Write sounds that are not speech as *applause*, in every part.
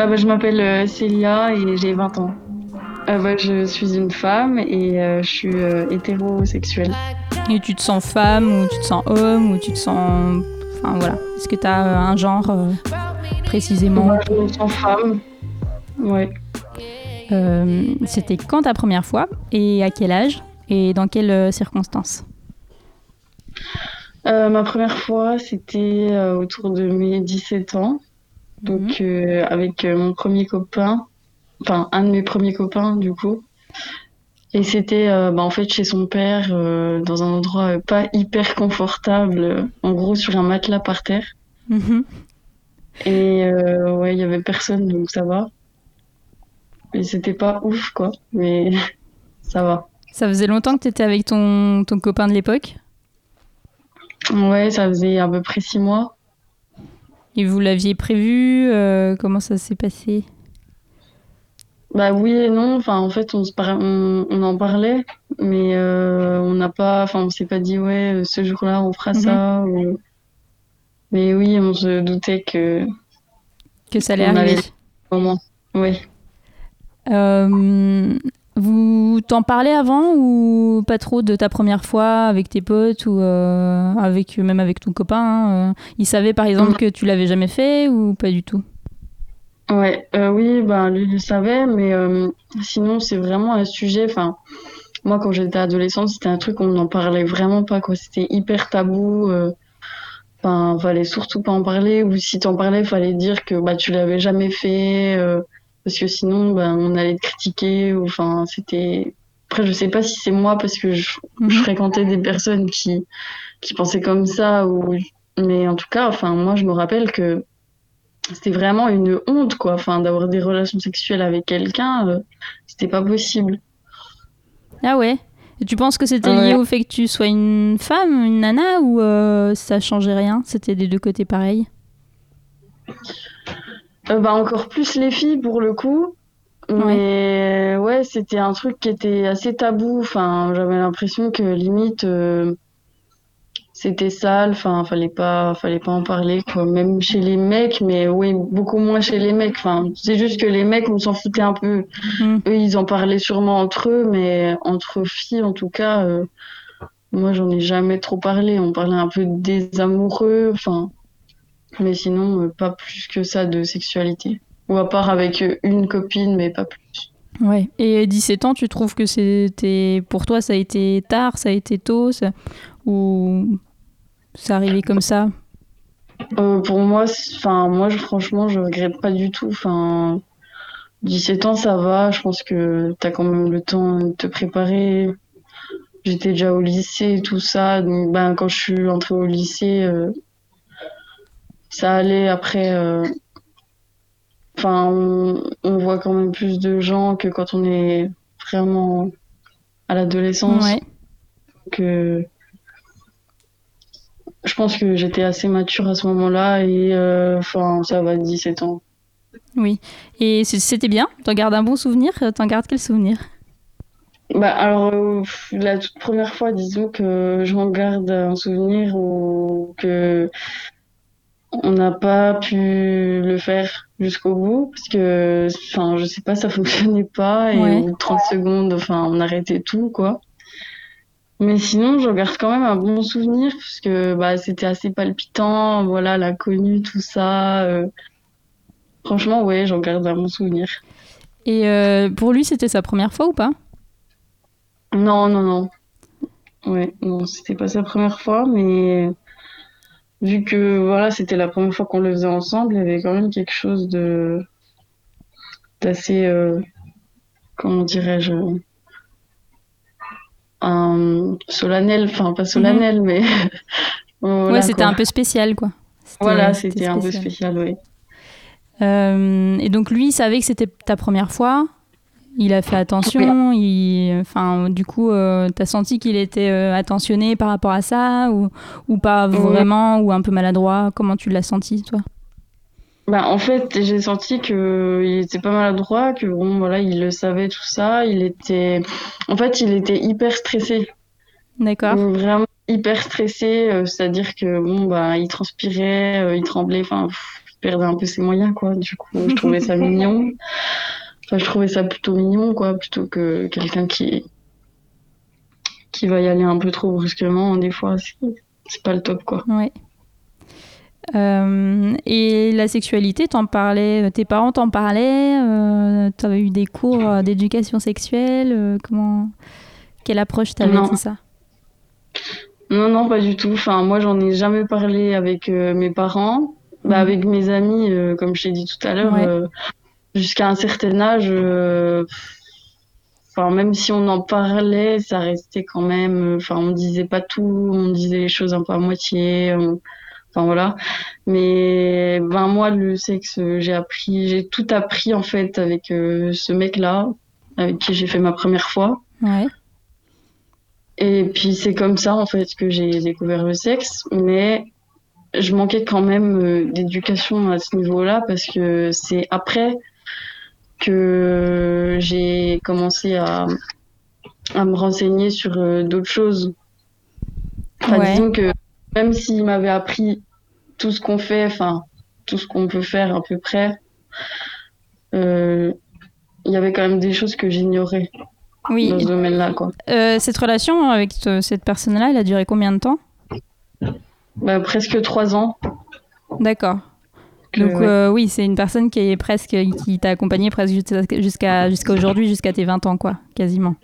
Ah bah, je m'appelle euh, Célia et j'ai 20 ans. Ah bah, je suis une femme et euh, je suis euh, hétérosexuelle. Et tu te sens femme ou tu te sens homme ou tu te sens. Enfin voilà. Est-ce que tu as un genre euh, précisément? Moi, je me sens femme. Ouais. Euh, C'était quand ta première fois et à quel âge et dans quelles euh, circonstances? Euh, ma première fois, c'était euh, autour de mes 17 ans. Donc, euh, avec euh, mon premier copain. Enfin, un de mes premiers copains, du coup. Et c'était euh, bah, en fait chez son père, euh, dans un endroit euh, pas hyper confortable, en gros sur un matelas par terre. Mhm. Et ouais, il y avait personne, donc ça va. Et c'était pas ouf, quoi. Mais *laughs* ça va. Ça faisait longtemps que tu étais avec ton, ton copain de l'époque? Ouais, ça faisait à peu près six mois. Et vous l'aviez prévu euh, Comment ça s'est passé? Bah oui et non. Enfin, en fait, on se par- on, on en parlait, mais euh, on n'a pas. Enfin, on s'est pas dit ouais, euh, ce jour-là, on fera Mhm. ça. ou- Mais oui, on se doutait que Que ça allait On arriver avait- moment. Oui. Euh, Vous t'en parlez avant ou pas trop de ta première fois avec tes potes ou euh, avec même avec ton copain hein, euh, Il savait par exemple que tu l'avais jamais fait ou pas du tout? Ouais, euh, oui, bah lui il le savait, mais sinon c'est vraiment un sujet. Enfin, moi quand j'étais adolescente, c'était un truc on n'en parlait vraiment pas quoi. C'était hyper tabou. Enfin, fallait surtout pas en parler. Ou si t'en parlais, fallait dire que bah tu l'avais jamais fait, parce que sinon bah on allait te critiquer. ou, Enfin, c'était. Après, je sais pas si c'est moi parce que je, Mhm. je fréquentais des personnes qui qui pensaient comme ça ou. Mais en tout cas, enfin moi je me rappelle que c'était vraiment une honte, quoi. Enfin, d'avoir des relations sexuelles avec quelqu'un, euh, c'était pas possible. Ah ouais? Et tu penses que c'était Ouais. lié au fait que tu sois une femme, une nana ou euh, ça changeait rien? C'était des deux côtés pareils? Euh, bah, encore plus les filles, pour le coup. Mais ouais, c'était un truc qui était assez tabou. Enfin, j'avais l'impression que limite, euh, c'était sale. Enfin, fallait pas, fallait pas en parler, quoi. Même chez les mecs, mais oui, beaucoup moins chez les mecs. Enfin, c'est juste que les mecs, on s'en foutait un peu. Mhm. Eux, ils en parlaient sûrement entre eux, mais entre filles, en tout cas, euh, moi, j'en ai jamais trop parlé. On parlait un peu des amoureux, enfin, mais sinon, euh, pas plus que ça de sexualité. Ou à part avec euh, une copine, mais pas plus. Ouais. Et 17 ans, tu trouves que c'était pour toi ça a été tard, ça a été tôt, ça- ou ça arrivait comme ça? Euh, pour moi, enfin, moi, je, franchement, je regrette pas du tout. Enfin, 17 ans, ça va. Je pense que t'as quand même le temps de te préparer. J'étais déjà au lycée tout ça. Donc, ben, quand je suis entrée au lycée, euh, ça allait. Après, euh, enfin, on, on voit quand même plus de gens que quand on est vraiment à l'adolescence. Ouais. Donc, euh, je pense que j'étais assez mature à ce moment-là et euh, enfin, ça va, 17 ans. Oui. Et c'était bien? T'en gardes un bon souvenir? T'en gardes quel souvenir? Bah, alors, euh, la toute première fois, disons que j'en garde un souvenir ou que on n'a pas pu le faire jusqu'au bout parce que, enfin, je sais pas, ça *laughs* fonctionnait pas et Ouais. au bout de 30 secondes, enfin, on arrêtait tout, quoi. Mais sinon, j'en garde quand même un bon souvenir parce que bah, c'était assez palpitant, voilà, l'inconnu, tout ça. euh. Franchement, ouais, j'en garde un bon souvenir. Et euh, pour lui, c'était sa première fois ou pas? Non, non, non. Ouais, non, c'était pas sa première fois, mais vu que voilà, c'était la première fois qu'on le faisait ensemble, il y avait quand même quelque chose de d'assez, euh, comment dirais-je, un solennel, enfin pas solennel, mais voilà, *laughs* Ouais, c'était un peu spécial, quoi. Voilà, c'était un peu spécial. spécial, oui. Euh, et donc lui, il savait que c'était ta première fois. Il a fait attention. Il, enfin, du coup, euh, t'as senti qu'il était euh, attentionné par rapport à ça ou, ou pas vraiment ou un peu maladroit? Comment tu l'as senti, toi? Bah, en fait, j'ai senti que il était pas maladroit, que bon, voilà, il le savait tout ça. Il était, en fait, il était hyper stressé. D'accord. Vraiment hyper stressé, euh, c'est-à-dire que bon, bah, il transpirait, euh, il tremblait, enfin, il perdait un peu ses moyens, quoi. Du coup, je trouvais ça *laughs* mignon. Enfin, je trouvais ça plutôt mignon, quoi, plutôt que quelqu'un qui qui va y aller un peu trop brusquement. Des fois, c'est pas le top, quoi. Ouais. Euh, et la sexualité, t'en parlais, tes parents t'en parlaient, euh, t'avais eu des cours euh, d'éducation sexuelle, euh, comment, quelle approche t'avais de ça? Non, non, pas du tout. Enfin, moi, j'en ai jamais parlé avec euh, mes parents. Bah, Mhm. avec mes amis, euh, comme je t'ai dit tout à l'heure, Ouais. Jusqu'à un certain âge, euh, enfin, même si on en parlait, ça restait quand même. Enfin, on disait pas tout, on disait les choses un peu à moitié. on- Enfin, voilà. Mais ben, moi, le sexe, j'ai appris, j'ai tout appris en fait avec euh, ce mec-là, avec qui j'ai fait ma première fois. Ouais. Et puis c'est comme ça en fait que j'ai découvert le sexe, mais je manquais quand même euh, d'éducation à ce niveau-là parce que c'est après que j'ai commencé à, à me renseigner sur euh, d'autres choses. Enfin, Ouais. disons que même s'il m'avait appris tout ce qu'on fait, enfin tout ce qu'on peut faire à peu près, euh, il y avait quand même des choses que j'ignorais Oui. dans ce domaine-là, quoi. Euh, cette relation avec te- cette personne-là, elle a duré combien de temps? Bah, presque trois ans. D'accord. Donc ouais. euh, oui, c'est une personne qui est presque, qui t'a accompagné presque jusqu'à jusqu'à aujourd'hui, jusqu'à tes 20 ans, quoi, quasiment.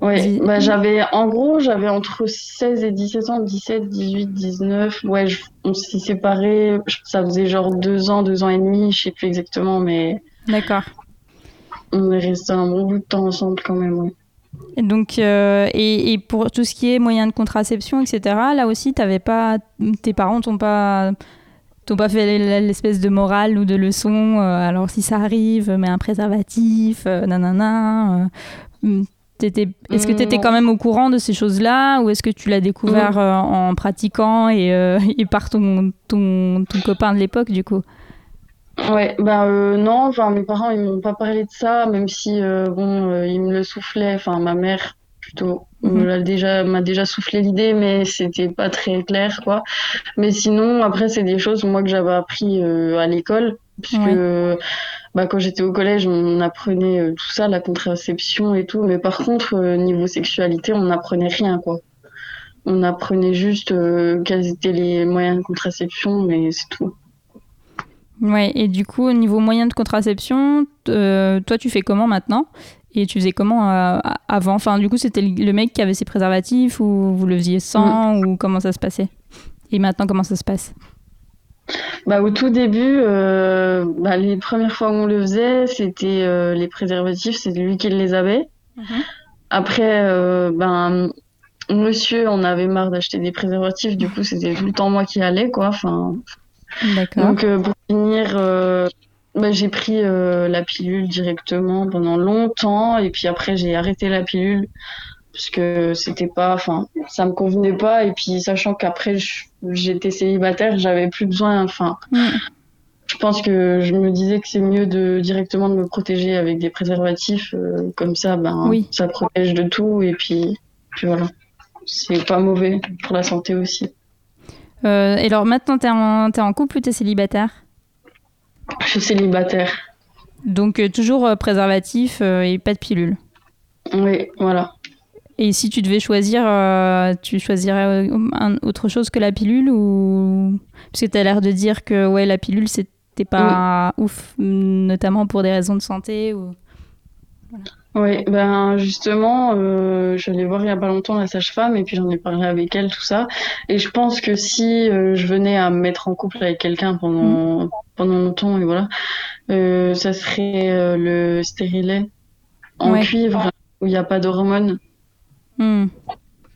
Dis- bah j'avais, en gros, j'avais entre 16 et 17 ans, 17, 18, 19. Ouais, je- on s'est séparés, ça faisait genre deux ans, deux ans et demi, je sais plus exactement, mais D'accord. on est resté un bon bout de temps ensemble quand même, ouais. Et donc, euh, et, et pour tout ce qui est moyens de contraception, etc., là aussi, t'avais pas, tes parents t'ont pas, t'ont pas fait l'espèce de morale ou de leçon. euh, alors si ça arrive, mets un préservatif, euh, nanana. euh, t'étais- est-ce que tu étais Non. quand même au courant de ces choses-là ou est-ce que tu l'as découvert euh, en pratiquant et, euh, et par ton, ton, ton copain de l'époque, du coup? Ouais, bah non, enfin mes parents ils m'ont pas parlé de ça, même si bon ils me le soufflaient, enfin ma mère plutôt Mhm. me l'a déjà m'a déjà soufflé l'idée, mais c'était pas très clair quoi. Mais sinon après c'est des choses moi que j'avais appris euh, à l'école, puisque Ouais. bah quand j'étais au collège on apprenait euh, tout ça, la contraception et tout, mais par contre euh, niveau sexualité on n'apprenait rien quoi. On apprenait juste quels étaient les moyens de contraception, mais c'est tout. Ouais, et du coup, au niveau moyen de contraception, euh, toi, tu fais comment maintenant? Et tu faisais comment euh, avant? Enfin, du coup, c'était le mec qui avait ses préservatifs ou vous le faisiez sans ou comment ça se passait? Et maintenant, comment ça se passe? Bah, au tout début, euh, bah, les premières fois où on le faisait, c'était euh, les préservatifs, c'était lui qui les avait. Après, euh, ben, monsieur, on avait marre d'acheter des préservatifs, du coup, c'était tout le temps moi qui allais, quoi. Enfin, donc, pour finir, bah, j'ai pris euh, la pilule directement pendant longtemps, et puis après, j'ai arrêté la pilule parce que c'était pas, enfin, ça me convenait pas, et puis sachant qu'après, j'étais célibataire, j'avais plus besoin, enfin. Mm. Je pense que je me disais que c'est mieux de directement de me protéger avec des préservatifs, euh, comme ça, ben, Oui. ça protège de tout et puis, puis voilà. C'est pas mauvais pour la santé aussi. Euh, et alors, maintenant, t'es en, en couple ou t'es célibataire? Je suis célibataire. Donc, euh, toujours euh, préservatif euh, et pas de pilule. Oui, voilà. Et si tu devais choisir, tu choisirais un- autre chose que la pilule ou parce que tu as l'air de dire que ouais la pilule c'était pas ouf, notamment pour des raisons de santé ou Oui, ben justement, euh, allée voir il y a pas longtemps la sage-femme et puis j'en ai parlé avec elle, tout ça. Et je pense que si euh, je venais à me mettre en couple avec quelqu'un pendant, pendant longtemps, et voilà, euh, ça serait le stérilet en Ouais. cuivre où il n'y a pas d'hormones. Hmm.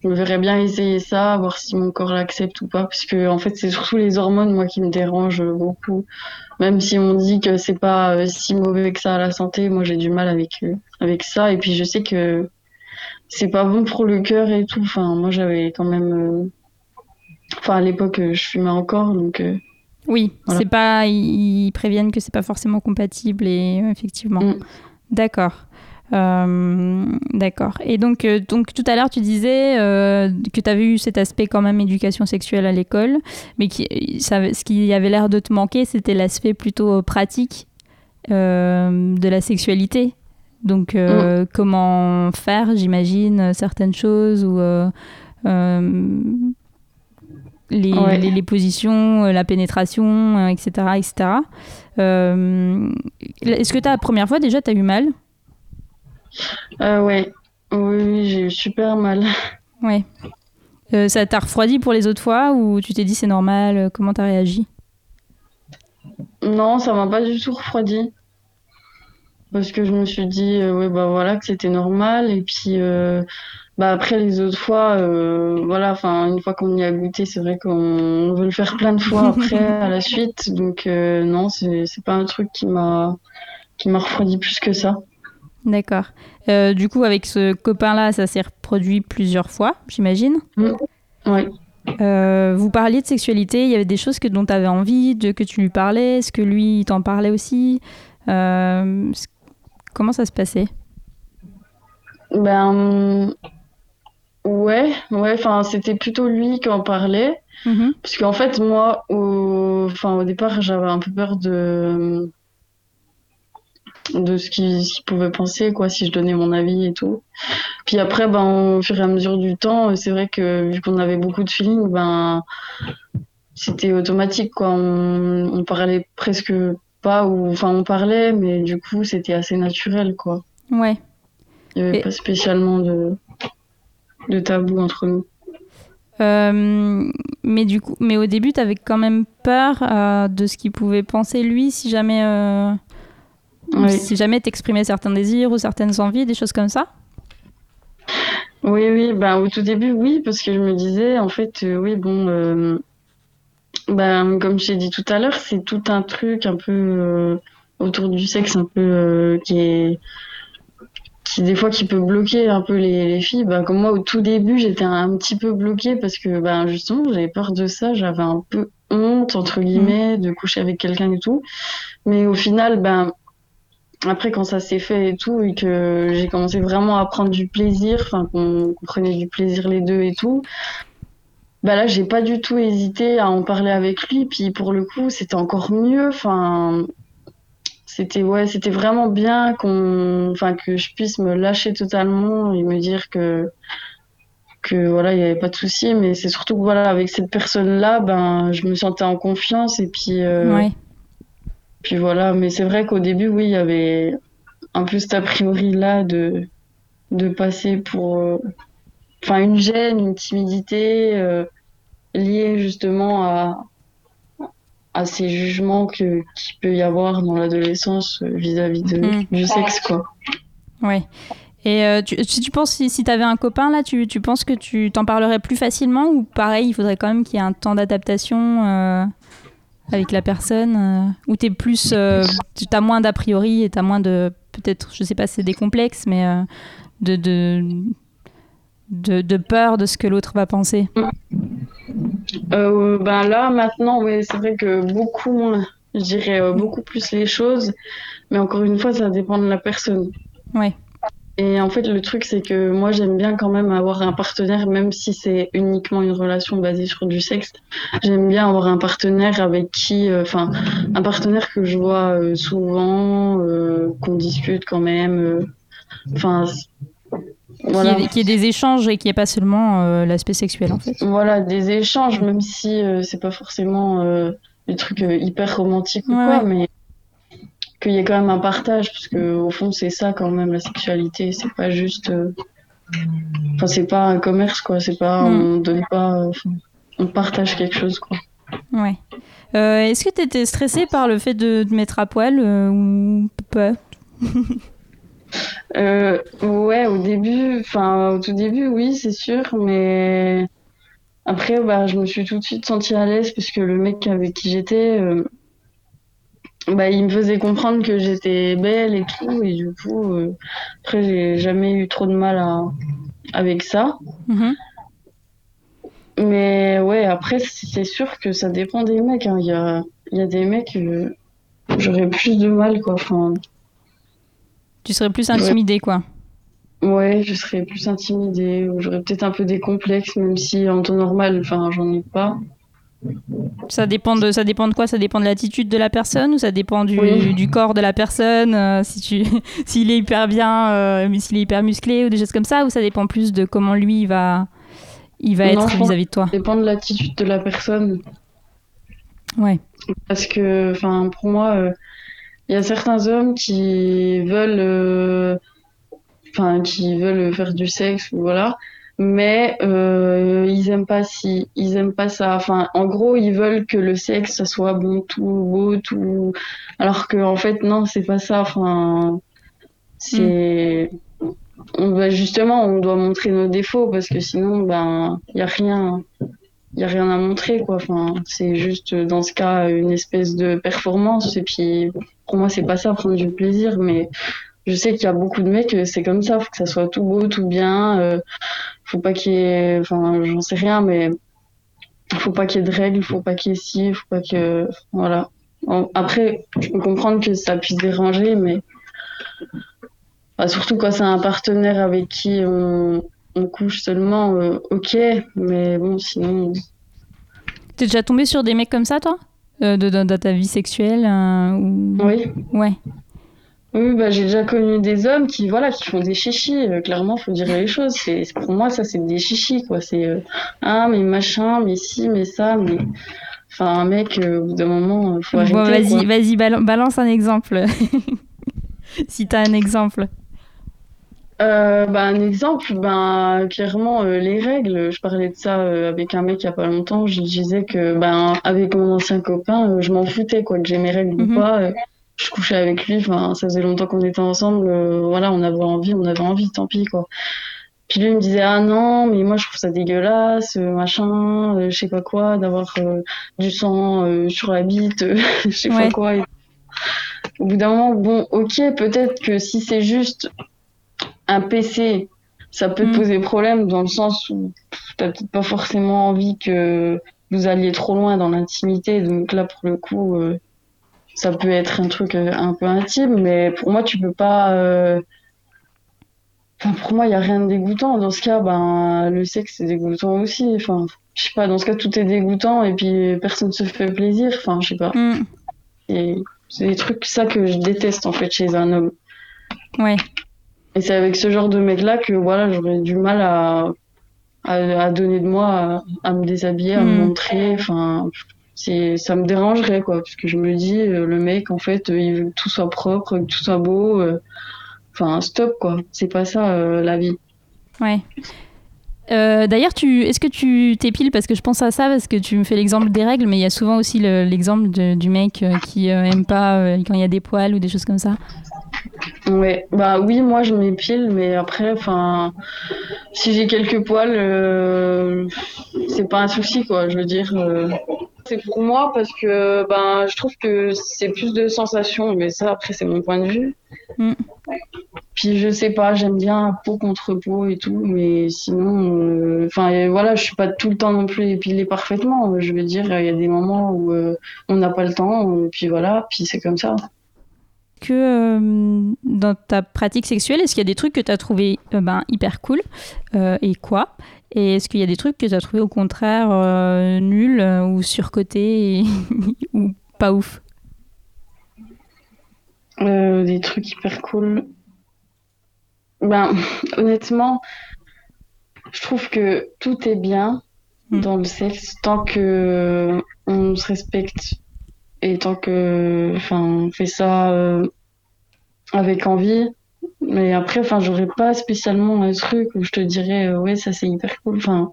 je me verrais bien essayer ça, voir si mon corps l'accepte ou pas, parce que en fait c'est surtout les hormones moi qui me dérangent beaucoup. Même si on dit que c'est pas euh, si mauvais que ça à la santé, moi j'ai du mal avec euh, avec ça. Et puis je sais que c'est pas bon pour le cœur et tout. Enfin moi j'avais quand même, euh, enfin à l'époque je fumais encore donc. oui, voilà. c'est pas, ils préviennent que c'est pas forcément compatible et effectivement. Mm. D'accord. Euh, D'accord. Et donc, euh, donc tout à l'heure, tu disais euh, que tu avais eu cet aspect quand même éducation sexuelle à l'école, mais qui, ça, ce qui avait l'air de te manquer, c'était l'aspect plutôt pratique de la sexualité. Donc, euh, comment faire, j'imagine, certaines choses ou les, Ouais. les, les positions, la pénétration, etc. etc. Est-ce que la première fois déjà, tu as eu mal? Euh, ouais, oui, j'ai eu super mal. *laughs* Ouais. Euh, ça t'a refroidi pour les autres fois ou tu t'es dit c'est normal euh, Comment t'as réagi? Non, ça m'a pas du tout refroidi. Parce que je me suis dit, euh, ouais, bah voilà, que c'était normal. Et puis, euh, bah après, les autres fois, voilà, enfin, une fois qu'on y a goûté, c'est vrai qu'on veut le faire plein de fois après, *laughs* à la suite. Donc, non, c'est, c'est pas un truc qui m'a, qui m'a refroidi plus que ça. D'accord. Euh, du coup, avec ce copain-là, ça s'est reproduit plusieurs fois, j'imagine. Ouais. Euh, vous parliez de sexualité, il y avait des choses que, dont tu avais envie, de, que tu lui parlais, est-ce que lui il t'en parlait aussi? Euh, Comment ça se passait? Ben, ouais, ouais, enfin, c'était plutôt lui qui en parlait. Mhm. Parce qu'en fait, moi, au, enfin, au départ, j'avais un peu peur de, de ce qu'il ce qu'il pouvait penser, quoi, si je donnais mon avis et tout. Puis après, ben, au fur et à mesure du temps, c'est vrai que vu qu'on avait beaucoup de feeling, ben, c'était automatique, quoi. On, on parlait presque pas, ou, enfin, on parlait, mais du coup, c'était assez naturel, quoi. Ouais. Il n'y avait Et- pas spécialement de, de tabou entre nous. Euh, mais du coup, mais au début, tu avais quand même peur euh, de ce qu'il pouvait penser lui, si jamais, euh, Oui. si jamais t'exprimais certains désirs ou certaines envies, des choses comme ça. Oui, oui, ben, au tout début, oui, parce que je me disais, en fait, euh, oui, bon, euh, ben, comme je t'ai dit tout à l'heure, c'est tout un truc un peu euh, autour du sexe, un peu euh, qui est, qui des fois qui peut bloquer un peu les, les filles. Ben, comme moi, au tout début, j'étais un, un petit peu bloquée parce que, ben, justement, j'avais peur de ça, j'avais un peu honte, entre guillemets, de coucher avec quelqu'un et tout. Mais au final, ben, après, quand ça s'est fait et tout, et que j'ai commencé vraiment à prendre du plaisir, enfin, qu'on prenait du plaisir les deux et tout, bah là, j'ai pas du tout hésité à en parler avec lui. Puis pour le coup, c'était encore mieux. Enfin, c'était ouais, c'était vraiment bien qu'on, enfin, que je puisse me lâcher totalement et me dire que que voilà, il y avait pas de souci. Mais c'est surtout que voilà, avec cette personne-là, ben, je me sentais en confiance et puis. euh. Puis voilà, mais c'est vrai qu'au début, oui, il y avait un peu cet a priori là de, de passer pour euh, enfin une gêne, une timidité euh, liée justement à, à ces jugements que qu'il peut y avoir dans l'adolescence euh, vis-à-vis de, Mhm. du sexe, quoi. Ouais. Et euh, tu, si tu penses, si, si tu avais un copain là, tu, tu penses que tu t'en parlerais plus facilement ou pareil, il faudrait quand même qu'il y ait un temps d'adaptation euh, avec la personne euh, plus. Euh, tu as moins d'a priori et tu as moins de. Peut-être, je sais pas c'est des complexes, mais euh, de, de, de, de peur de ce que l'autre va penser. Euh, ben là, maintenant, ouais, c'est vrai que beaucoup moins, je dirais euh, beaucoup plus les choses, mais encore une fois, ça dépend de la personne. Ouais. Et en fait, le truc, c'est que moi, j'aime bien quand même avoir un partenaire, même si c'est uniquement une relation basée sur du sexe. J'aime bien avoir un partenaire avec qui, euh, enfin, un partenaire que je vois euh, souvent, euh, qu'on discute quand même. Enfin, voilà. Qu'il y, ait- qu'il y ait des échanges et qu'il n'y ait pas seulement l'aspect sexuel en fait. Voilà, des échanges, même si c'est pas forcément des trucs hyper romantiques ou quoi, ouais. mais qu'il y ait quand même un partage, parce que au fond, c'est ça quand même la sexualité, c'est pas juste. euh, Enfin, c'est pas un commerce, quoi, c'est pas. Mm. On donne pas. euh, enfin, on partage quelque chose, quoi. Ouais. Euh, Est-ce que tu étais stressée par le fait de te mettre à poil euh, ou pas? *laughs* Ouais, au début, enfin, au tout début, oui, c'est sûr, mais après, bah, je me suis tout de suite sentie à l'aise parce que le mec avec qui j'étais, bah, il me faisait comprendre que j'étais belle et tout, et du coup, euh, après, j'ai jamais eu trop de mal à... avec ça. Mhm. Mais ouais, après, c'est sûr que ça dépend des mecs. hein. Il y a, y a des mecs, euh, j'aurais plus de mal, quoi. Enfin, Tu serais plus intimidée, quoi. ouais, je serais plus intimidée, ou j'aurais peut-être un peu des complexes, même si en temps normal, enfin, j'en ai pas. Ça dépend de, ça dépend de quoi? Ça dépend de l'attitude de la personne ou ça dépend du, Oui. du corps de la personne? Euh, Si tu, *laughs* s'il est hyper bien, euh, s'il est hyper musclé ou des choses comme ça, ou ça dépend plus de comment lui il va, il va Non, être vis-à-vis de toi? Ça dépend de l'attitude de la personne. Ouais. Parce que, enfin, pour moi, euh, il y a certains hommes qui veulent, euh, enfin, qui veulent faire du sexe, ou voilà, mais euh, ils aiment pas si, ils aiment pas ça. Enfin, en gros, ils veulent que le sexe, ça soit bon, tout beau, tout, alors que en fait, non, c'est pas ça. Enfin, c'est, on va justement, on doit montrer nos défauts parce que sinon, ben, il y a rien. Il y a rien à montrer quoi. Enfin c'est juste dans ce cas une espèce de performance. Et puis pour moi c'est pas ça prendre du plaisir. Mais je sais qu'il y a beaucoup de mecs euh, c'est comme ça faut que ça soit tout beau tout bien euh, faut pas qu'il y ait enfin j'en sais rien mais faut pas qu'il y ait de règles faut pas qu'il y ait ci faut pas que voilà. Après je peux comprendre que ça puisse déranger mais Enfin, surtout quand c'est un partenaire avec qui on, on couche seulement euh, ok mais bon sinon T'es déjà tombé sur des mecs comme ça, toi? Euh, de, ta vie sexuelle ou... Oui, Ouais. Oui bah, j'ai déjà connu des hommes qui, voilà, qui font des chichis. euh, clairement, faut dire les choses. C'est, pour moi, ça, c'est des chichis, quoi. C'est, euh, ah, mais machin, mais ci, mais ça, mais. Enfin, un mec, euh, au bout d'un moment, euh, faut arrêter. Bon, vas-y, vas-y, bal- balance un exemple. *laughs* si t'as un exemple. Euh, bah, un exemple, ben, clairement, euh, les règles. Je parlais de ça euh, avec un mec il y a pas longtemps. Je disais que, ben, avec mon ancien copain, je m'en foutais, quoi, que j'ai mes règles Mhm. ou pas. Je couchais avec lui. Enfin, ça faisait longtemps qu'on était ensemble. euh, voilà, on avait envie, on avait envie, tant pis, quoi. Puis lui il me disait, ah non, mais moi je trouve ça dégueulasse, euh, machin, euh, je sais pas quoi, d'avoir euh, du sang sur la bite, *laughs* je sais Ouais. pas quoi. Et Au bout d'un moment, bon, ok, peut-être que si c'est juste un PC, ça peut Mm. te poser problème dans le sens où t'as peut-être pas forcément envie que vous alliez trop loin dans l'intimité. Donc là, pour le coup, euh, ça peut être un truc euh, un peu intime, mais pour moi, tu peux pas. euh, Enfin, pour moi, il y a rien de dégoûtant. Dans ce cas, ben, le sexe, c'est dégoûtant aussi. Enfin, je sais pas, dans ce cas, tout est dégoûtant et puis personne se fait plaisir. Enfin, je sais pas. Hmm, Et C'est des trucs, ça, que je déteste, en fait, chez un homme. Ouais. Et c'est avec ce genre de mec-là que voilà, j'aurais du mal à, à, à donner de moi, à, à me déshabiller, à me Mm. montrer. Enfin, c'est, ça me dérangerait, quoi. Parce que je me dis, euh, le mec, en fait, euh, il veut que tout soit propre, que tout soit beau. euh, Enfin, stop, quoi. C'est pas ça, la vie. Ouais. D'ailleurs, est-ce que tu t'épiles? Parce que je pense à ça parce que tu me fais l'exemple des règles, mais il y a souvent aussi le- l'exemple du mec qui aime pas quand il y a des poils ou des choses comme ça. Ouais, bah oui, moi je m'épile, mais après, enfin, si j'ai quelques poils, euh, c'est pas un souci, quoi. Je veux dire, euh, c'est pour moi parce que, ben, je trouve que c'est plus de sensations, mais ça, après, c'est mon point de vue. Mm. Puis je sais pas, j'aime bien peau contre peau et tout, mais sinon, euh, enfin, et voilà, je suis pas tout le temps non plus épilée parfaitement. Je veux dire, il y a des moments où euh, on n'a pas le temps, euh, puis voilà, puis c'est comme ça. Que euh, dans ta pratique sexuelle, est-ce qu'il y a des trucs que tu as trouvé euh, ben, hyper cool euh, et quoi? Et est-ce qu'il y a des trucs que tu as trouvé au contraire nuls ou surcotés *laughs* et- ou pas ouf? Des trucs hyper cool. Ben, *laughs* honnêtement, je trouve que tout est bien Mm. dans le sexe tant que on se respecte et tant que, enfin, on fait ça euh, avec envie. Mais après, enfin, j'aurais pas spécialement un truc où je te dirais, euh, ouais, ça c'est hyper cool. Enfin,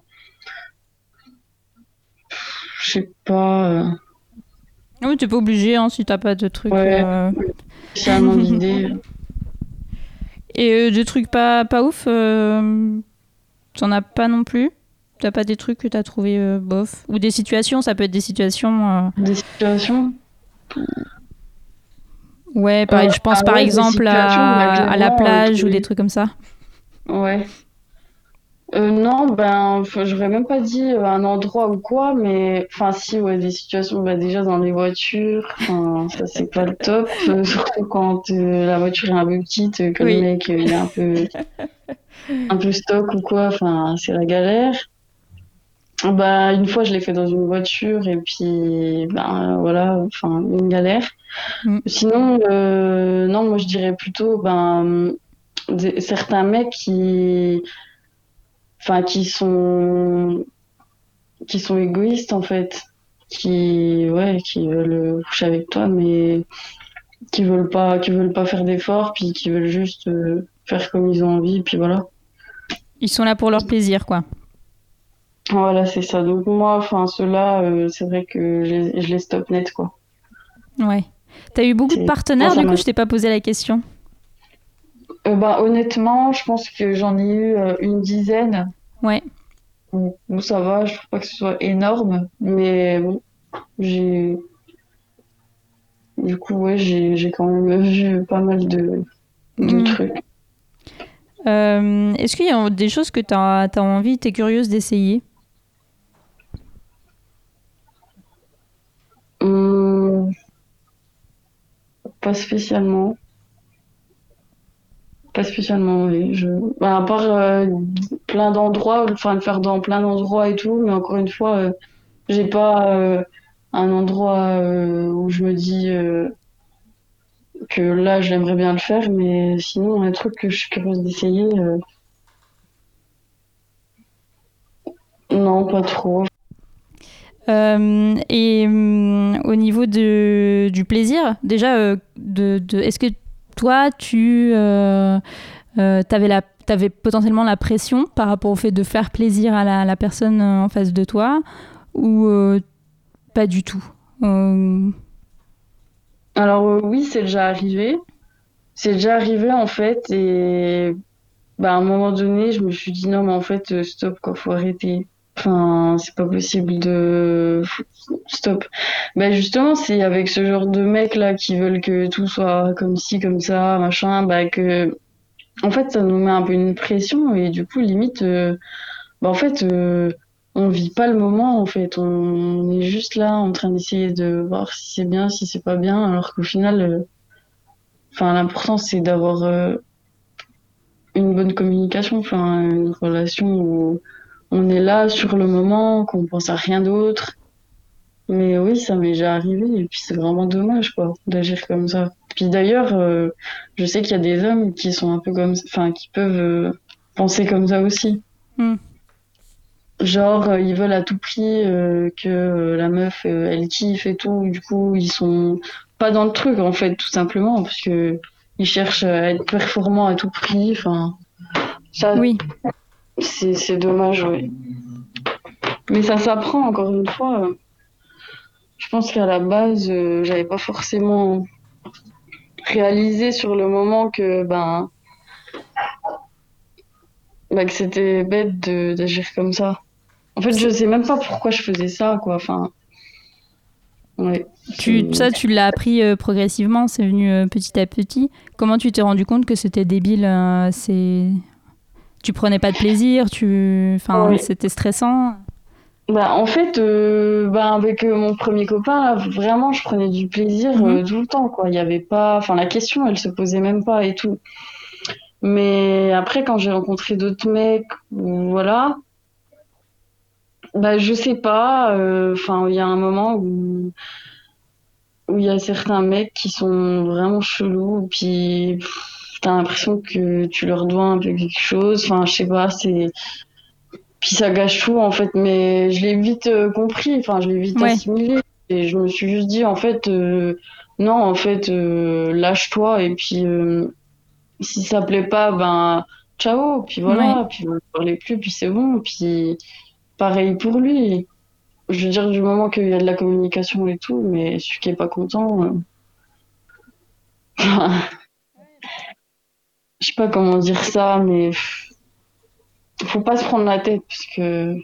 je sais pas. euh, Oui, tu pas obligé hein, si t'as pas de trucs. Ouais. euh. spécialement d'idées. *laughs* Et des trucs pas, pas ouf, t'en as pas non plus? T'as pas des trucs que t'as trouvé euh, bof Ou des situations, ça peut être des situations. Des situations Ouais, par, Euh, je pense ah par ouais, exemple à, la plage euh, ou des trucs comme ça. Ouais. Euh, non, ben, j'aurais même pas dit euh, un endroit ou quoi, mais enfin, si, ouais, des situations, bah, déjà dans les voitures, ça c'est pas le top, euh, *laughs* surtout quand euh, la voiture est un peu petite, euh, que Oui. le mec euh, il est un peu, un peu stock ou quoi, enfin, c'est la galère. Bah, une fois, je l'ai fait dans une voiture et puis, ben, voilà, enfin, une galère. Mm. Sinon, euh, non, moi je dirais plutôt, ben, des- certains mecs qui, enfin, qui sont, qui sont égoïstes en fait, qui, ouais, qui veulent coucher avec toi, mais qui veulent pas, qui veulent pas faire d'efforts, puis qui veulent juste euh, faire comme ils ont envie, puis voilà. Ils sont là pour leur plaisir, quoi. Voilà, c'est ça. Donc moi, enfin, ceux-là, euh, c'est vrai que je les, je les stoppe net, quoi. Ouais. T'as eu beaucoup de partenaires, du coup, je t'ai pas posé la question. Euh, bah, honnêtement, je pense que j'en ai eu euh, une dizaine. Ouais. Bon, bon, ça va, je trouve pas que ce soit énorme, mais bon, j'ai. Du coup, ouais, j'ai quand même *laughs* vu pas mal de, de Mm. trucs. Euh, Est-ce qu'il y a des choses que t'as as envie, t'es curieuse d'essayer? Pas spécialement. Pas spécialement, oui. Je... bah, à part euh, plein d'endroits, enfin le faire dans plein d'endroits et tout, mais encore une fois, euh, j'ai pas euh, un endroit où je me dis que là j'aimerais bien le faire, mais sinon un truc que je suis curieuse d'essayer, non, pas trop. Euh, et hum, au niveau de, du plaisir, déjà, euh, de, de- est-ce que toi, tu euh, avais, la, t'avais potentiellement la pression par rapport au fait de faire plaisir à la, la personne en face de toi ou pas du tout Alors oui, c'est déjà arrivé. C'est déjà arrivé en fait et bah, à un moment donné, je me suis dit non mais en fait stop quoi, faut arrêter. Enfin, c'est pas possible de stop. Bah justement, c'est avec ce genre de mecs là qui veulent que tout soit comme ci comme ça, machin, bah que en fait ça nous met un peu une pression et du coup limite euh, bah en fait euh, on vit pas le moment en fait, on est juste là en train d'essayer de voir si c'est bien, si c'est pas bien, alors qu'au final, euh, enfin l'important c'est d'avoir euh, une bonne communication, enfin une relation où on est là sur le moment, qu'on pense à rien d'autre. Mais oui, ça m'est déjà arrivé et puis c'est vraiment dommage quoi d'agir comme ça. Puis d'ailleurs, euh, je sais qu'il y a des hommes qui sont un peu comme, enfin qui peuvent euh, penser comme ça aussi. Hmm. Genre, euh, ils veulent à tout prix que la meuf, elle kiffe et tout. Du coup, ils sont pas dans le truc, en fait, tout simplement, parce que ils cherchent à être performants à tout prix. Enfin, ça, oui, c'est dommage, oui. Mais ça s'apprend, encore une fois. Je pense qu'à la base, euh, j'avais pas forcément réalisé sur le moment que, ben, bah, que c'était bête d'agir comme ça. En fait, je sais même pas pourquoi je faisais ça, quoi. Enfin, tu, ça, tu l'as appris euh, progressivement, c'est venu euh, petit à petit. Comment tu t'es rendu compte que c'était débile euh. Tu prenais pas de plaisir, tu... enfin, c'était stressant Bah, en fait, euh, bah, avec euh, mon premier copain, là, vraiment, je prenais du plaisir euh, tout le temps, quoi. Il y avait pas, enfin, la question, elle se posait même pas et tout. Mais après, quand j'ai rencontré d'autres mecs, voilà, bah, je sais pas, euh, enfin, il y a un moment où, où il y a certains mecs qui sont vraiment chelous, puis pff, t'as l'impression que tu leur dois un peu quelque chose, enfin, je sais pas, c'est, puis ça gâche tout en fait, mais je l'ai vite euh, compris, enfin je l'ai vite Ouais. assimilé. Et je me suis juste dit en fait euh, non en fait euh, lâche-toi. Et puis si ça plaît pas ben ciao. Puis voilà. Ouais. puis on ne parlait plus puis c'est bon. Puis pareil pour lui. Je veux dire du moment qu'il y a de la communication et tout, mais celui qui est pas content, *laughs* je sais pas comment dire ça, mais faut pas se prendre la tête parce que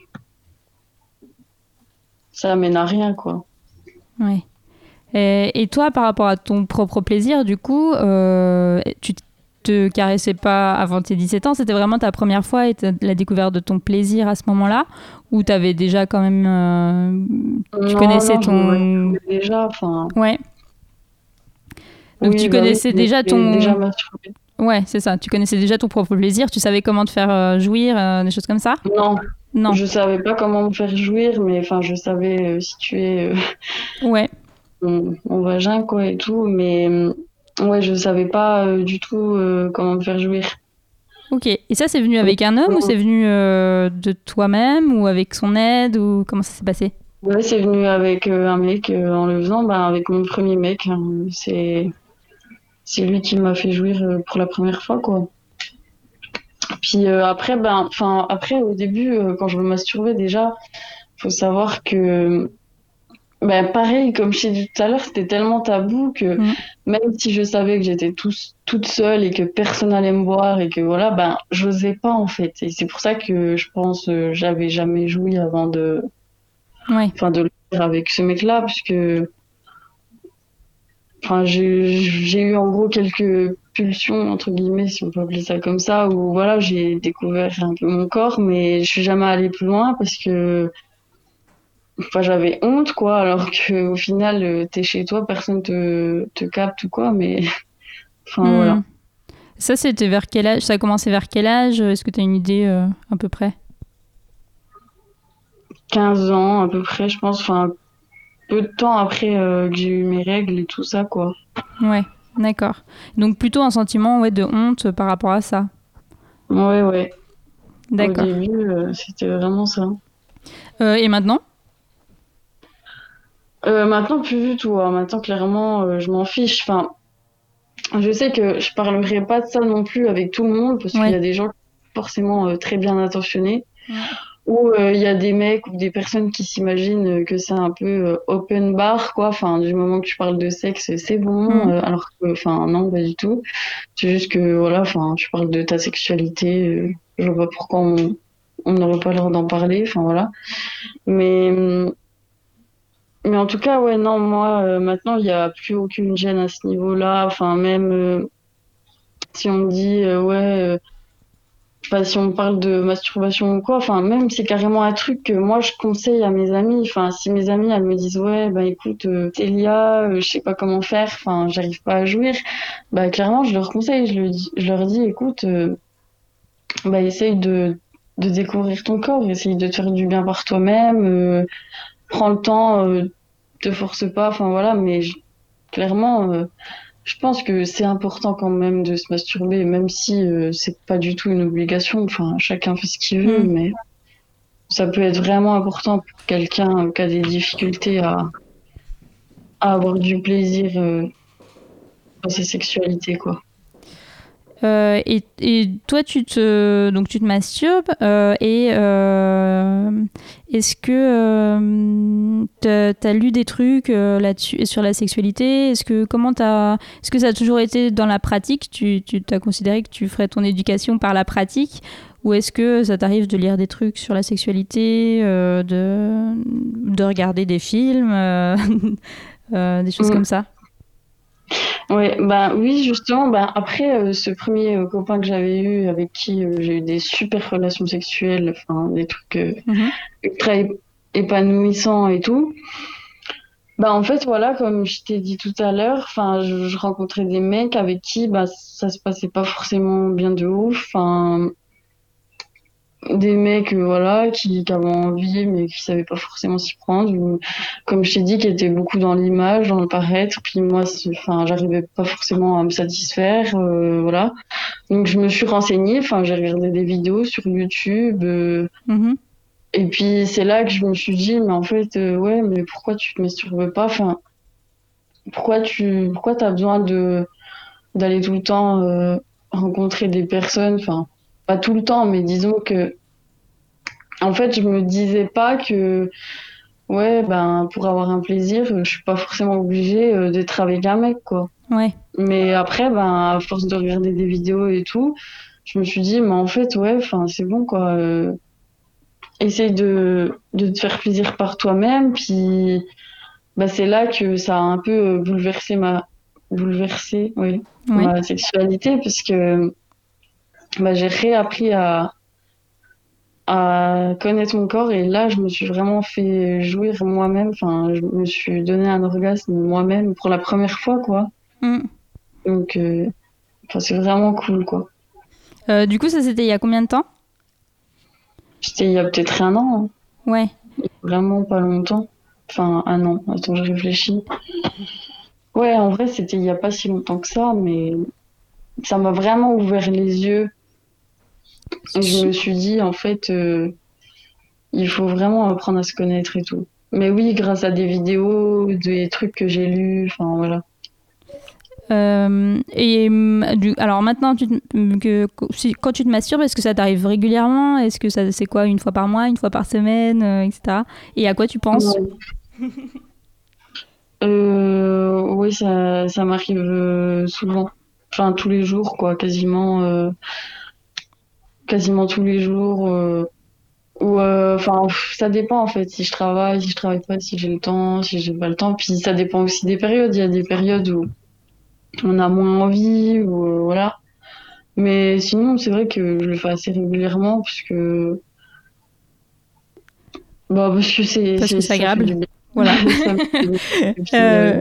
ça amène à rien, quoi. Ouais. Et, toi, par rapport à ton propre plaisir, du coup, euh, tu te caressais pas avant tes 17 ans? C'était vraiment ta première fois et la découverte de ton plaisir à ce moment-là? Ou tu avais déjà quand même. Euh, tu connaissais ton. Déjà, enfin. Ouais. Donc tu bah connaissais déjà ton. Déjà Ouais, c'est ça. Tu connaissais déjà ton propre plaisir. Tu savais comment te faire euh, jouir, des choses comme ça? Non. Non. Je savais pas comment me faire jouir, mais enfin, je savais situer. *laughs* ouais mon, vagin, quoi, et tout. Mais euh, ouais, je savais pas euh, du tout euh, comment me faire jouir. Ok. Et ça, c'est venu avec un homme ou c'est venu de toi-même ou avec son aide ou comment ça s'est passé? Ouais, c'est venu avec un mec en le faisant, bah, avec mon premier mec. Hein. C'est c'est lui qui m'a fait jouir pour la première fois, quoi. Puis après, ben, enfin après au début, quand je me masturbais déjà, faut savoir que ben, pareil, comme je t'ai dit tout à l'heure, c'était tellement tabou que mm. même si je savais que j'étais toute seule et que personne allait me voir et que voilà, ben, j'osais pas en fait. Et c'est pour ça que je pense euh, j'avais jamais joui avant de, enfin, de le faire avec ce mec-là, puisque enfin, j'ai eu en gros quelques pulsions, entre guillemets, si on peut appeler ça comme ça, où voilà, j'ai découvert un peu mon corps, mais je suis jamais allée plus loin parce que enfin j'avais honte quoi alors que au final euh, t'es chez toi personne te, te capte ou quoi mais *laughs* enfin hmm. voilà. Ça c'était vers quel âge? Ça a commencé vers quel âge? Est-ce que tu as une idée euh, à peu près? 15 ans à peu près je pense enfin peu de temps après euh, que j'ai eu mes règles et tout ça quoi ouais d'accord donc plutôt un sentiment ouais de honte par rapport à ça ouais ouais d'accord au début c'était vraiment ça et maintenant? Euh, maintenant, plus du tout. Hein. Maintenant, clairement, euh, je m'en fiche. Enfin, je sais que je parlerai pas de ça non plus avec tout le monde parce qu'il y a des gens forcément euh, très bien intentionnés. Ou il y a des mecs ou des personnes qui s'imaginent que c'est un peu open bar, quoi. Enfin, du moment que tu parles de sexe, c'est bon. Mm. alors que, enfin, non, pas du tout. C'est juste que, voilà, enfin, tu parles de ta sexualité. je vois pas pourquoi on, on n'aurait pas l'air d'en parler. Enfin, voilà. Mais hum, mais en tout cas, ouais, non, moi, euh, maintenant, il n'y a plus aucune gêne à ce niveau-là. Enfin, même euh, si on me dit, euh, ouais, pas si on parle de masturbation ou quoi, enfin, même c'est carrément un truc que moi, je conseille à mes amis. Enfin, si mes amis, elles me disent, ouais, bah écoute, Télia, je sais pas comment faire, enfin, j'arrive pas à jouir, bah clairement, je leur conseille, je, je leur dis, écoute, bah essaye de, de découvrir ton corps, essaye de te faire du bien par toi-même prends le temps, euh, te force pas, enfin voilà, mais clairement, euh, je pense que c'est important quand même de se masturber, même si euh, c'est pas du tout une obligation. Enfin, chacun fait ce qu'il veut, mm. mais ça peut être vraiment important pour quelqu'un qui a des difficultés à, à avoir du plaisir dans sa sexualité, quoi. Euh, et, et, toi, tu te, donc tu te masturbes euh, et euh, est-ce que tu as, lu des trucs là-dessus sur la sexualité? Est-ce que comment est-ce que ça a toujours été dans la pratique? Tu, tu as considéré que tu ferais ton éducation par la pratique? Ou est-ce que ça t'arrive de lire des trucs sur la sexualité, de, de regarder des films, *laughs* des choses mm. comme ça? Ouais, bah oui, justement, bah après euh, ce premier euh, copain que j'avais eu, avec qui euh, j'ai eu des super relations sexuelles, enfin des trucs mhm. ultra épanouissants et tout. Bah en fait voilà, comme je t'ai dit tout à l'heure, enfin je, je, rencontrais des mecs avec qui bah ça se passait pas forcément bien de ouf, enfin des mecs euh, voilà qui, qui, avaient envie mais qui savaient pas forcément s'y prendre ou, comme je t'ai dit qui étaient beaucoup dans l'image dans le paraître puis moi enfin j'arrivais pas forcément à me satisfaire euh, voilà donc je me suis renseignée enfin j'ai regardé des vidéos sur YouTube euh, mm-hmm. et puis c'est là que je me suis dit mais en fait ouais mais pourquoi tu te masturbes pas enfin pourquoi tu pourquoi t'as besoin de d'aller tout le temps rencontrer des personnes enfin pas tout le temps, mais disons que, en fait, je me disais pas que, ouais, ben, pour avoir un plaisir, je suis pas forcément obligée euh, d'être avec un mec, quoi. Ouais. Mais après, ben, à force de regarder des vidéos et tout, je me suis dit, mais en fait, ouais, enfin, c'est bon, quoi. Euh, essaye de, de te faire plaisir par toi-même, puis bah, c'est là que ça a un peu euh, bouleversé ma, bouleversé, oui, ma sexualité, parce que bah, j'ai réappris à, à connaître mon corps, et là, je me suis vraiment fait jouir moi-même, enfin, je me suis donné un orgasme moi-même pour la première fois, quoi. Mm. Donc, euh, enfin, c'est vraiment cool, quoi. Euh, du coup, ça c'était il y a combien de temps? C'était il y a peut-être un an, hein. Ouais. vraiment pas longtemps. Enfin, un an. Attends, je réfléchis. Ouais, en vrai, c'était il y a pas si longtemps que ça, mais ça m'a vraiment ouvert les yeux. Et je me suis dit, en fait, euh, il faut vraiment apprendre à se connaître et tout. Mais oui, grâce à des vidéos, des trucs que j'ai lus, enfin voilà. Euh, et hum, du, alors maintenant, tu que, si- quand tu te masturbes, est-ce que ça t'arrive régulièrement? Est-ce que ça c'est quoi une fois par mois, une fois par semaine, euh, etc. Et à quoi tu penses? Ouais. Euh, oui, ça, ça m'arrive souvent. Enfin, tous les jours, quoi, quasiment, quasiment tous les jours. euh, ou, euh, enfin, ça dépend en fait. Si je travaille, si je travaille pas, si j'ai le temps, si j'ai pas le temps. Puis ça dépend aussi des périodes. Il y a des périodes où on a moins envie, ou euh, voilà. Mais sinon, c'est vrai que je le fais assez régulièrement parce que, bah, parce que c'est, agréable. Voilà. *laughs* Euh,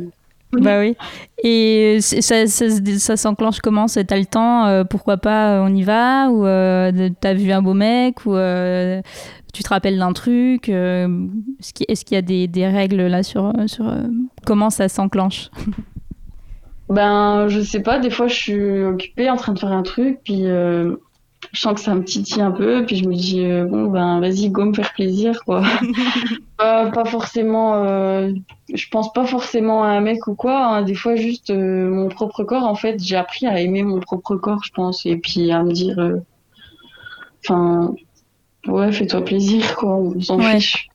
Bah oui. Et ça, ça, se- ça s'enclenche comment T'as le temps euh, Pourquoi pas On y va Ou euh, t'as vu un beau mec Ou euh, tu te rappelles d'un truc euh, Est-ce qu'il y a des, des règles là sur, sur euh, comment ça s'enclenche? Ben, je sais pas, des fois je suis occupée en train de faire un truc, puis euh, je sens que ça me titille un peu, puis je me dis, euh, bon, ben vas-y, go me faire plaisir, quoi. *laughs* pas, pas forcément, euh, je pense pas forcément à un mec ou quoi, hein. Des fois juste euh, mon propre corps, en fait, j'ai appris à aimer mon propre corps, je pense, et puis à me dire, enfin, ouais, fais-toi plaisir, quoi, on s'en Ouais. fiche.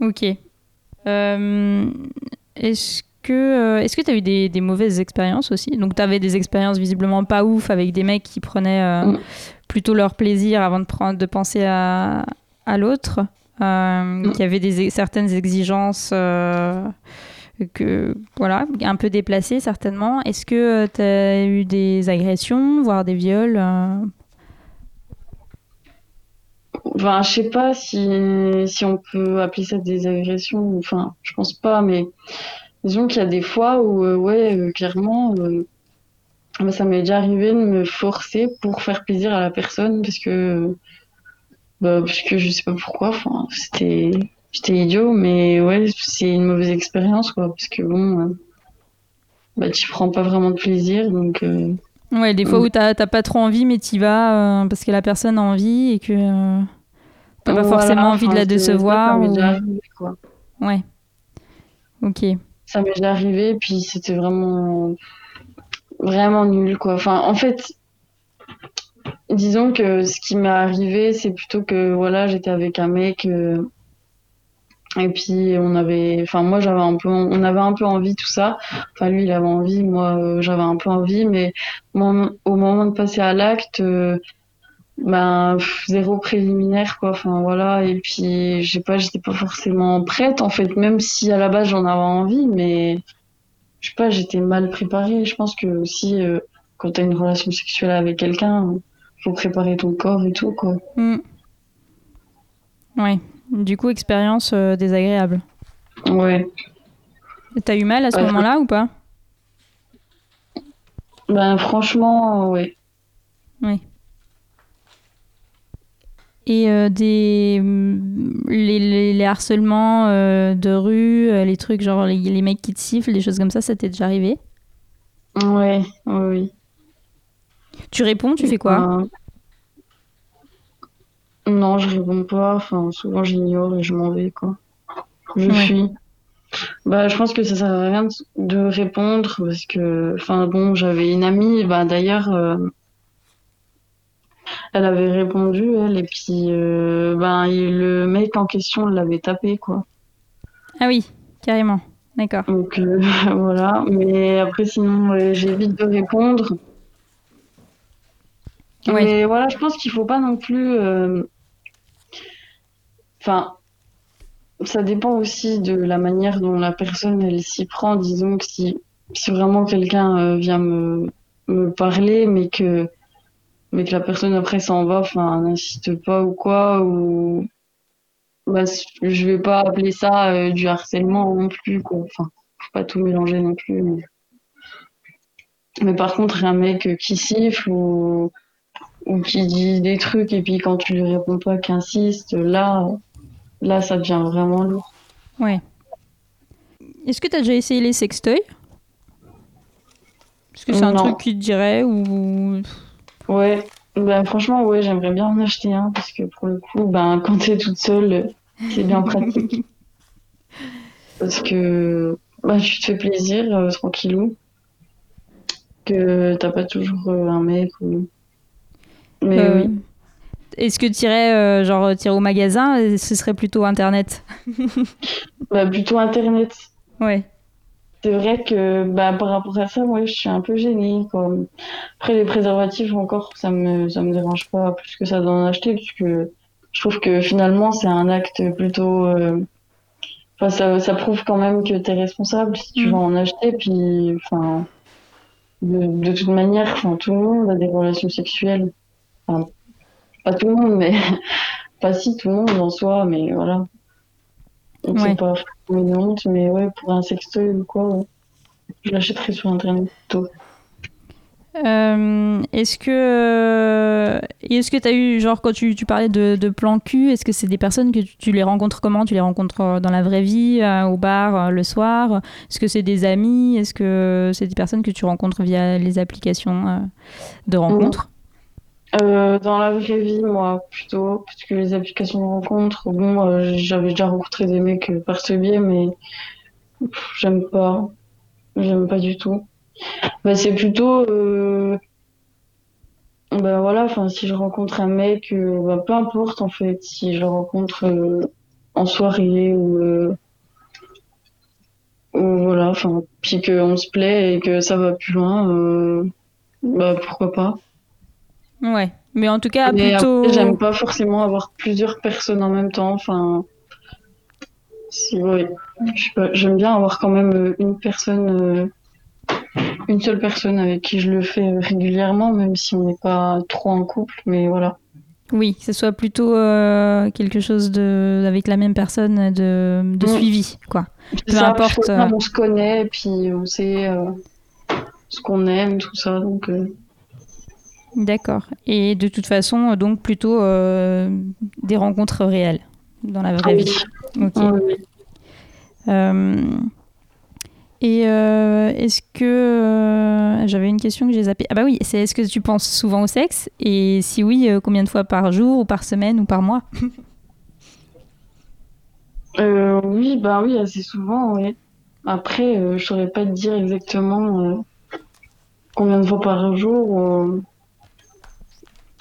Ok. Est-ce que euh, est-ce que tu as eu des, des mauvaises expériences aussi? Donc tu avais des expériences visiblement pas ouf avec des mecs qui prenaient euh, Mm. plutôt leur plaisir avant de, prendre, de penser à, à l'autre, euh, qui avaient des, certaines exigences que voilà, un peu déplacées certainement. Est-ce que tu as eu des agressions, voire des viols Enfin, je sais pas si, si on peut appeler ça des agressions. Enfin, je pense pas, mais disons qu'il y a des fois où, euh, ouais, euh, clairement, euh, bah, ça m'est déjà arrivé de me forcer pour faire plaisir à la personne parce que, bah, parce que je sais pas pourquoi. Enfin, c'était, c'était idiot, mais ouais, c'est une mauvaise expérience, quoi, parce que bon, bah, tu prends pas vraiment de plaisir, donc. Ouais, des fois Mm. où t'as t'as pas trop envie, mais t'y vas parce que la personne a envie et que t'as pas voilà, forcément envie de la décevoir. Ou- quoi. Ouais. Ok. Ça m'est déjà arrivé, puis c'était vraiment, vraiment nul, quoi. Enfin, en fait, disons que ce qui m'est arrivé, c'est plutôt que, voilà, j'étais avec un mec, euh, et puis on avait, enfin, moi, j'avais un peu, on avait un peu envie, tout ça. Enfin, lui, il avait envie, moi, euh, j'avais un peu envie, mais moi, au moment de passer à l'acte, euh, ben, zéro préliminaire, quoi. Enfin, voilà. Et puis, je sais pas, j'étais pas forcément prête, en fait, même si à la base j'en avais envie, mais je sais pas, j'étais mal préparée. Je pense que aussi, euh, quand t'as une relation sexuelle avec quelqu'un, faut préparer ton corps et tout, quoi. Mm. Ouais. Du coup, expérience euh, désagréable. Ouais. T'as eu mal à ce Ouais. moment-là ou pas? Ben, franchement, ouais. Et euh, des les, les, les harcèlements euh, de rue, euh, les trucs genre les, les mecs qui te sifflent, des choses comme ça, ça t'est déjà arrivé? Ouais, ouais, oui. Tu réponds, tu fais quoi? Euh, Non, je réponds pas. Enfin, souvent j'ignore et je m'en vais, quoi. Je Ouais. fuis. Bah, je pense que ça sert à rien de répondre parce que, enfin, bon, j'avais une amie, bah, d'ailleurs, elle avait répondu, elle, et puis, euh, ben, il- le mec en question l'avait tapé, quoi. Ah oui, carrément. D'accord. Donc euh, *laughs* voilà. Mais après, sinon, euh, j'évite de répondre. Mais voilà, je pense qu'il faut pas non plus. euh, Enfin, ça dépend aussi de la manière dont la personne elle s'y prend. Disons que si, si vraiment quelqu'un euh, vient me, me parler, mais que mais que la personne après s'en va, enfin, n'insiste pas ou quoi, ou bah, je vais pas appeler ça euh, du harcèlement non plus, quoi. Enfin, faut pas tout mélanger non plus. Mais, mais par contre, un mec qui siffle ou, ou qui dit des trucs et puis quand tu lui réponds pas, qui insiste, là, là, ça devient vraiment lourd. Ouais. Est-ce que tu as déjà essayé les sextoys? Est-ce que c'est un truc qui te dirait ou Ouais, ben franchement, ouais, j'aimerais bien en acheter un parce que pour le coup, ben quand t'es toute seule, c'est bien pratique. *laughs* Parce que bah, tu te fais plaisir, euh, tranquillou. Que t'as pas toujours euh, un mec ou. Mais Euh, oui. Est-ce que tu irais genre tirer au magasin Ce serait plutôt internet? *laughs* Bah, plutôt Internet. Ouais. C'est vrai que bah, par rapport à ça, moi, je suis un peu gênée. Quoi. Après, les préservatifs, encore, ça me, ça me dérange pas plus que ça d'en acheter, puisque je trouve que finalement, c'est un acte plutôt. euh, Enfin, ça, ça prouve quand même que t'es responsable si tu Mm. vas en acheter. Puis, enfin, de, de toute manière, enfin, tout le monde a des relations sexuelles. Enfin, pas tout le monde, mais. *laughs* Pas si tout le monde en soi, mais voilà. Donc, Ouais. c'est pas une honte, mais ouais, pour un sextoy ou quoi, je l'achèterai sur Internet plutôt. Euh, est-ce que euh, est-ce que tu as eu genre quand tu, tu parlais de, de plan cul, est-ce que c'est des personnes que tu, les rencontres comment? Tu les rencontres euh, dans la vraie vie, au bar, le soir? Est-ce que c'est des amis? Est-ce que c'est des personnes que tu rencontres via les applications de rencontres? Euh, dans la vraie vie, moi, plutôt, parce que les applications de rencontre, bon, euh, j'avais déjà rencontré des mecs euh, par ce biais, mais j'aime pas. J'aime pas du tout. Bah, c'est plutôt, euh, bah voilà, enfin, si je rencontre un mec, bah, peu importe, en fait, si je le rencontre en soirée ou, ou voilà, enfin, puis qu'on se plaît et que ça va plus loin, bah pourquoi pas. Ouais. Mais en tout cas, Mais plutôt. j'aime pas forcément avoir plusieurs personnes en même temps. Enfin, si, pas, j'aime bien avoir quand même euh, une personne, euh, une seule personne avec qui je le fais euh, régulièrement, même si on n'est pas trop en couple. Mais voilà. Oui, que ce soit plutôt euh, quelque chose de avec la même personne de, de Mm. suivi, quoi. Peu Ça, importe, On se connaît, puis on sait euh, ce qu'on aime, tout ça. Donc, euh, D'accord. Et de toute façon, donc plutôt euh, des rencontres réelles dans la vraie ah oui. vie. Ah oui. Euh, et euh, est-ce que euh, j'avais une question que j'ai zappée Ah bah oui, c'est est-ce que tu penses souvent au sexe? Et si oui, euh, combien de fois par jour ou par semaine ou par mois? *laughs* Euh, oui, bah oui, assez souvent, oui. Après, euh, je saurais pas te dire exactement euh, combien de fois par jour.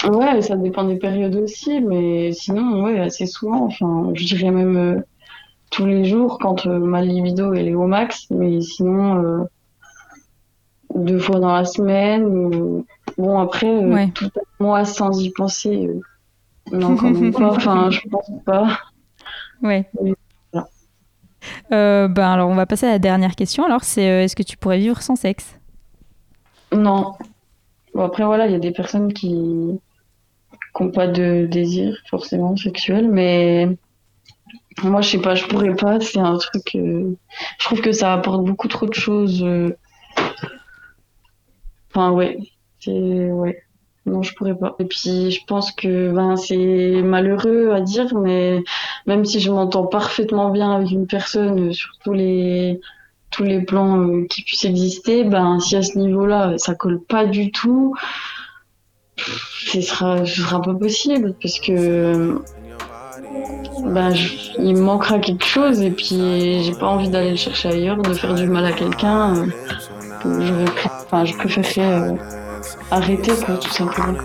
Ouais, ça dépend des périodes aussi, mais sinon, ouais, assez souvent. Enfin, je dirais même euh, tous les jours quand euh, ma libido elle est au max, mais sinon euh, deux fois dans la semaine. ou- Bon, après, Ouais. tout un mois sans y penser, non, quand même pas. *laughs* Enfin, je pense pas. Ouais. Oui, voilà. Ben alors, on va passer à la dernière question. Alors, c'est est-ce que tu pourrais vivre sans sexe? Non. Bon, après, voilà, il y a des personnes qui n'ont pas de désir forcément sexuel, mais moi, je sais pas, je pourrais pas. C'est un truc. euh, Je trouve que ça apporte beaucoup trop de choses. euh. Enfin, ouais. C'est. Ouais. Non, je pourrais pas. Et puis, je pense que ben, c'est malheureux à dire, mais même si je m'entends parfaitement bien avec une personne euh, sur tous les tous les plans qui puissent exister, ben si à ce niveau-là ça colle pas du tout, ce sera, ce sera pas possible parce que ben il me manquera quelque chose et puis j'ai pas envie d'aller le chercher ailleurs, de faire du mal à quelqu'un. euh, je, vais- enfin, je préférerais euh, arrêter tout simplement.